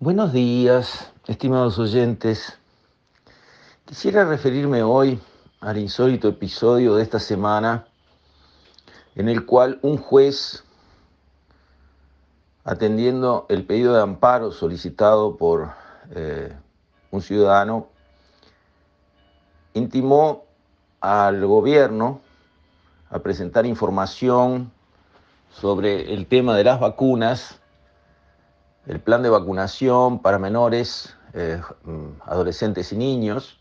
Buenos días, estimados oyentes. Quisiera referirme hoy al insólito episodio de esta semana en el cual un juez, atendiendo el pedido de amparo solicitado por eh, un ciudadano, intimó al gobierno a presentar información sobre el tema de las vacunas, el plan de vacunación para menores, eh, adolescentes y niños,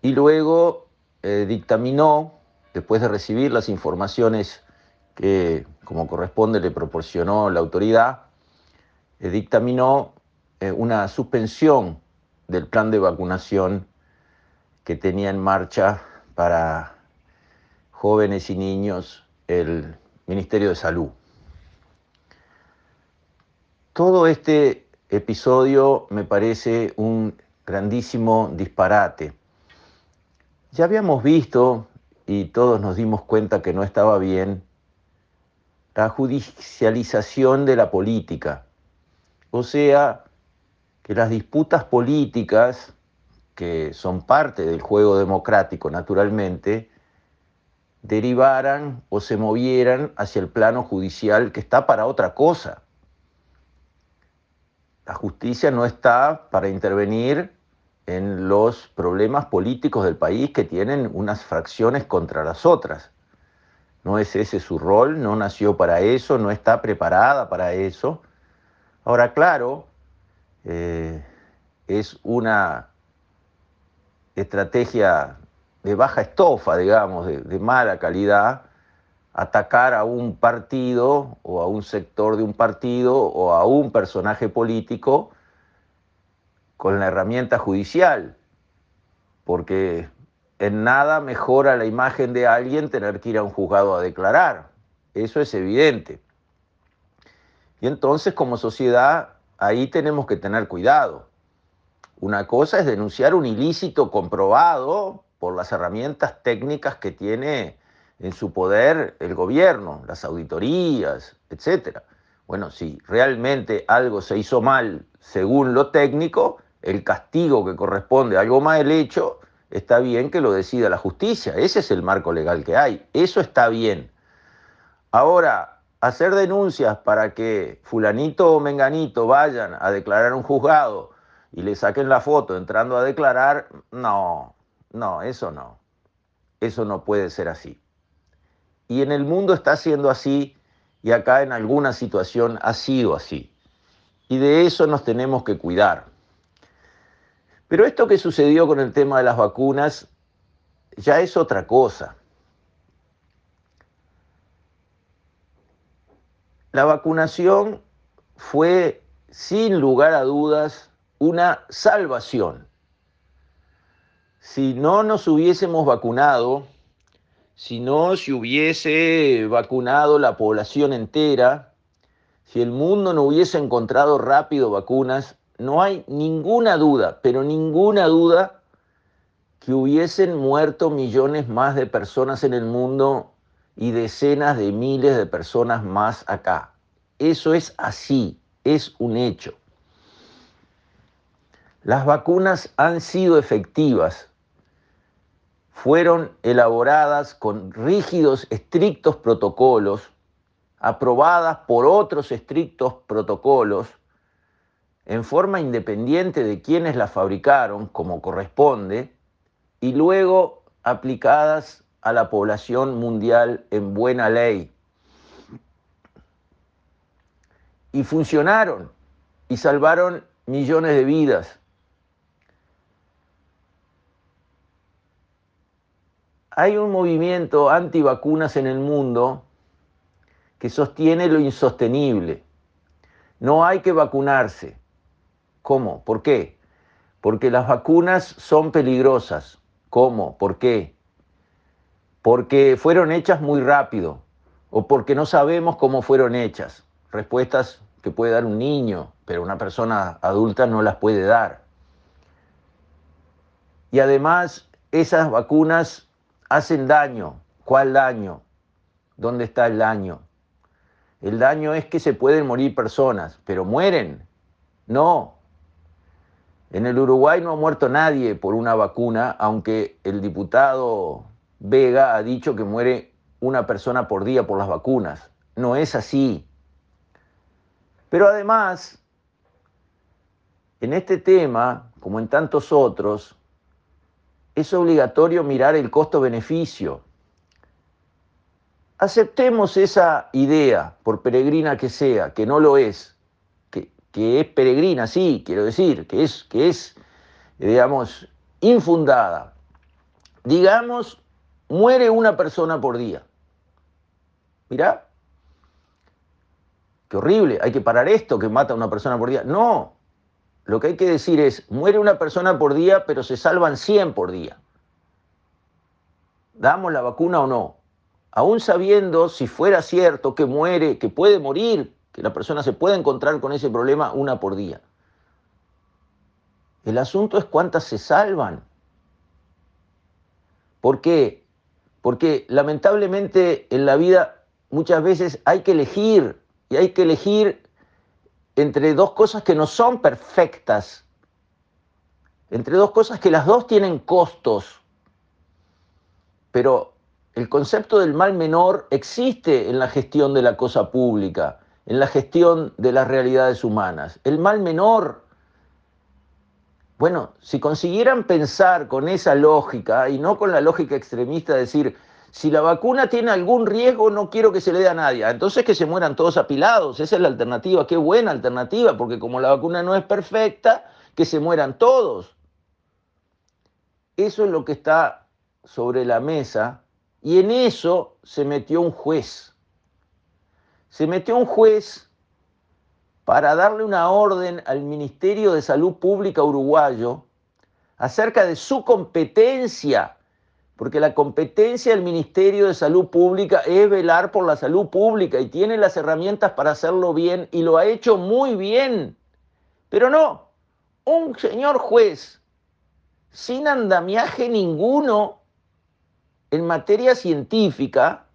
y luego eh, dictaminó, después de recibir las informaciones que, como corresponde, le proporcionó la autoridad, eh, dictaminó una suspensión del plan de vacunación que tenía en marcha para jóvenes y niños el Ministerio de Salud. Todo este episodio me parece un grandísimo disparate. Ya habíamos visto, y todos nos dimos cuenta que no estaba bien, la judicialización de la política. O sea, que las disputas políticas, que son parte del juego democrático naturalmente, derivaran o se movieran hacia el plano judicial que está para otra cosa. La justicia no está para intervenir en los problemas políticos del país que tienen unas fracciones contra las otras. No es ese su rol, no nació para eso, no está preparada para eso. Ahora, claro, eh, es una estrategia de baja estofa, digamos, de, mala calidad, atacar a un partido o a un sector de un partido o a un personaje político con la herramienta judicial, porque en nada mejora la imagen de alguien tener que ir a un juzgado a declarar, eso es evidente. Y entonces como sociedad ahí tenemos que tener cuidado. Una cosa es denunciar un ilícito comprobado por las herramientas técnicas que tiene en su poder el gobierno, las auditorías, etc. Bueno, si realmente algo se hizo mal según lo técnico, el castigo que corresponde a algo mal hecho, está bien que lo decida la justicia. Ese es el marco legal que hay. Eso está bien. Ahora, hacer denuncias para que fulanito o menganito vayan a declarar un juzgado y le saquen la foto entrando a declarar, no, no, eso no. Eso no puede ser así. Y en el mundo está siendo así y acá en alguna situación ha sido así. Y de eso nos tenemos que cuidar. Pero esto que sucedió con el tema de las vacunas ya es otra cosa. La vacunación fue, sin lugar a dudas, una salvación si no nos hubiésemos vacunado, si no se hubiese vacunado la población entera, si el mundo no hubiese encontrado rápido vacunas, no hay ninguna duda, pero ninguna duda que hubiesen muerto millones más de personas en el mundo y decenas de miles de personas más acá. Eso es así, es un hecho. Las vacunas han sido efectivas fueron elaboradas con rígidos, estrictos protocolos, aprobadas por otros estrictos protocolos, en forma independiente de quienes las fabricaron, como corresponde, y luego aplicadas a la población mundial en buena ley. Y funcionaron y salvaron millones de vidas. Hay un movimiento antivacunas en el mundo que sostiene lo insostenible. No hay que vacunarse. ¿Cómo? ¿Por qué? Porque las vacunas son peligrosas. ¿Cómo? ¿Por qué? Porque fueron hechas muy rápido o porque no sabemos cómo fueron hechas. Respuestas que puede dar un niño, pero una persona adulta no las puede dar. Y además, esas vacunas hacen daño. ¿Cuál daño? ¿Dónde está el daño? El daño es que se pueden morir personas, pero mueren. No. En el Uruguay no ha muerto nadie por una vacuna, aunque el diputado Vega ha dicho que muere una persona por día por las vacunas. No es así. Pero además, en este tema, como en tantos otros, es obligatorio mirar el costo-beneficio. Aceptemos esa idea, por peregrina que sea, que no lo es, que, que es peregrina, sí, quiero decir, que es, que es, digamos, infundada. Digamos, muere una persona por día. Mirá, qué horrible, hay que parar esto que mata a una persona por día. No, lo que hay que decir es, muere una persona por día, pero se salvan 100 por día. ¿Damos la vacuna o no? Aún sabiendo si fuera cierto que muere, que puede morir, que la persona se puede encontrar con ese problema una por día. El asunto es cuántas se salvan. ¿Por qué? Porque lamentablemente en la vida muchas veces hay que elegir y hay que elegir entre dos cosas que no son perfectas, entre dos cosas que las dos tienen costos, pero el concepto del mal menor existe en la gestión de la cosa pública, en la gestión de las realidades humanas. El mal menor, bueno, si consiguieran pensar con esa lógica y no con la lógica extremista de decir, si la vacuna tiene algún riesgo, no quiero que se le dé a nadie. Entonces que se mueran todos apilados. Esa es la alternativa. Qué buena alternativa, porque como la vacuna no es perfecta, que se mueran todos. Eso es lo que está sobre la mesa y en eso se metió un juez. Se metió un juez para darle una orden al Ministerio de Salud Pública uruguayo acerca de su competencia porque la competencia del Ministerio de Salud Pública es velar por la salud pública y tiene las herramientas para hacerlo bien y lo ha hecho muy bien. Pero no, un señor juez sin andamiaje ninguno en materia científica,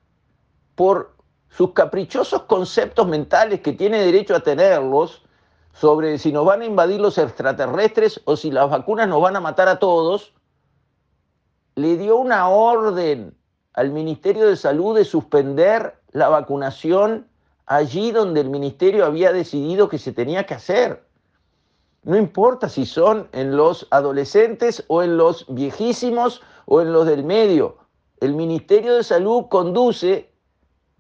por sus caprichosos conceptos mentales que tiene derecho a tenerlos sobre si nos van a invadir los extraterrestres o si las vacunas nos van a matar a todos, le dio una orden al Ministerio de Salud de suspender la vacunación allí donde el ministerio había decidido que se tenía que hacer. No importa si son en los adolescentes o en los viejísimos o en los del medio. El Ministerio de Salud conduce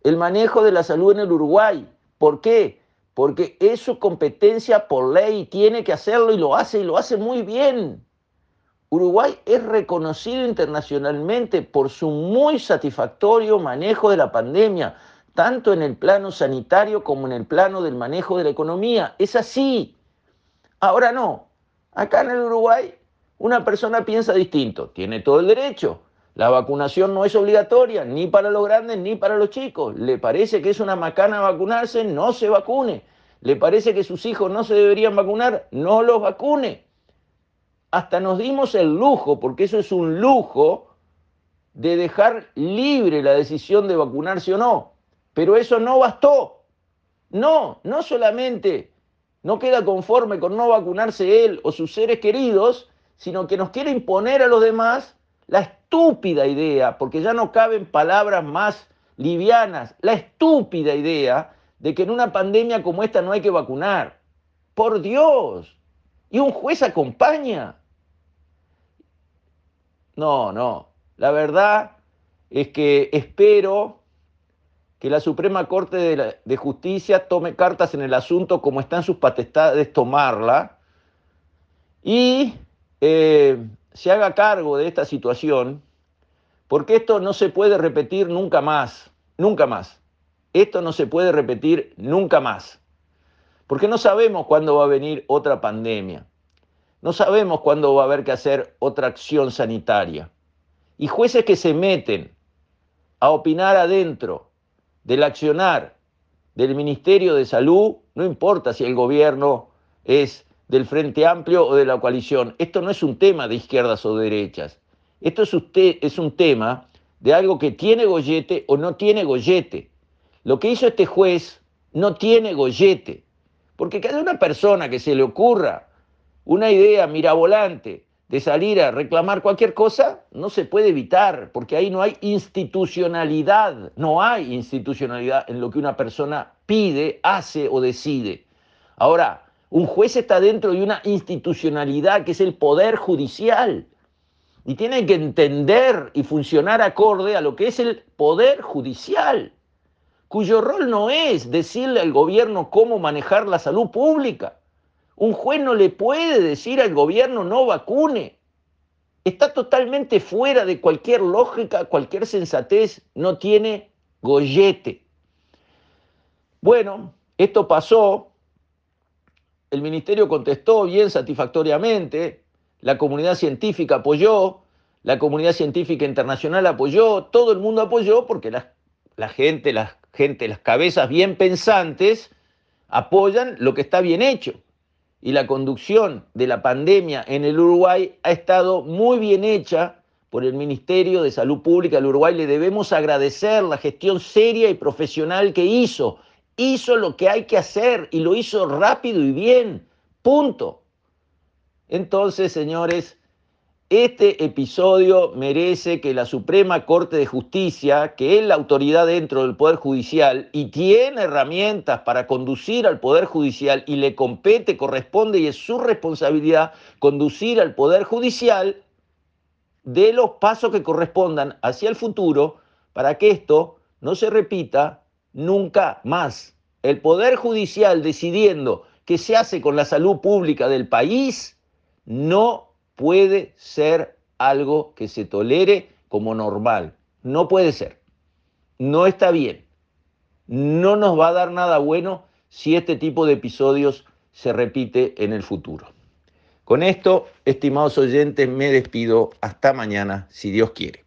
el manejo de la salud en el Uruguay. ¿Por qué? Porque es su competencia por ley, tiene que hacerlo y lo hace y lo hace muy bien. Uruguay es reconocido internacionalmente por su muy satisfactorio manejo de la pandemia, tanto en el plano sanitario como en el plano del manejo de la economía. Es así. Ahora no. Acá en el Uruguay una persona piensa distinto, tiene todo el derecho. La vacunación no es obligatoria ni para los grandes ni para los chicos. Le parece que es una macana vacunarse, no se vacune. Le parece que sus hijos no se deberían vacunar, no los vacune hasta nos dimos el lujo, porque eso es un lujo, de dejar libre la decisión de vacunarse o no. Pero eso no bastó. No, no solamente no queda conforme con no vacunarse él o sus seres queridos, sino que nos quiere imponer a los demás la estúpida idea, porque ya no caben palabras más livianas, la estúpida idea de que en una pandemia como esta no hay que vacunar. Por Dios. Y un juez acompaña. No, no. La verdad es que espero que la Suprema Corte de, Justicia tome cartas en el asunto como están sus potestades tomarla y eh, se haga cargo de esta situación, porque esto no se puede repetir nunca más, nunca más. Esto no se puede repetir nunca más, porque no sabemos cuándo va a venir otra pandemia. No sabemos cuándo va a haber que hacer otra acción sanitaria. Y jueces que se meten a opinar adentro del accionar del Ministerio de Salud, no importa si el gobierno es del Frente Amplio o de la coalición, esto no es un tema de izquierdas o derechas, esto es, usted, es un tema de algo que tiene gollete o no tiene gollete. Lo que hizo este juez no tiene gollete Porque que haya una persona que se le ocurra una idea mirabolante de salir a reclamar cualquier cosa, no se puede evitar, porque ahí no hay institucionalidad, no hay institucionalidad en lo que una persona pide, hace o decide. Ahora, un juez está dentro de una institucionalidad que es el poder judicial y tiene que entender y funcionar acorde a lo que es el poder judicial, cuyo rol no es decirle al gobierno cómo manejar la salud pública. Un juez no le puede decir al gobierno no vacune. Está totalmente fuera de cualquier lógica, cualquier sensatez, no tiene gollete. Bueno, esto pasó, el ministerio contestó bien satisfactoriamente, la comunidad científica apoyó, la comunidad científica internacional apoyó, todo el mundo apoyó porque la, la gente, la gente, las cabezas bien pensantes apoyan lo que está bien hecho. Y la conducción de la pandemia en el Uruguay ha estado muy bien hecha por el Ministerio de Salud Pública del Uruguay. Le debemos agradecer la gestión seria y profesional que hizo. Hizo lo que hay que hacer y lo hizo rápido y bien. Punto. Entonces, señores, este episodio merece que la Suprema Corte de Justicia, que es la autoridad dentro del Poder Judicial y tiene herramientas para conducir al Poder Judicial y le compete, corresponde y es su responsabilidad conducir al Poder Judicial, de los pasos que correspondan hacia el futuro para que esto no se repita nunca más. El Poder Judicial decidiendo qué se hace con la salud pública del país no puede ser algo que se tolere como normal. No puede ser. No está bien. No nos va a dar nada bueno si este tipo de episodios se repite en el futuro. Con esto, estimados oyentes, me despido. Hasta mañana, si Dios quiere.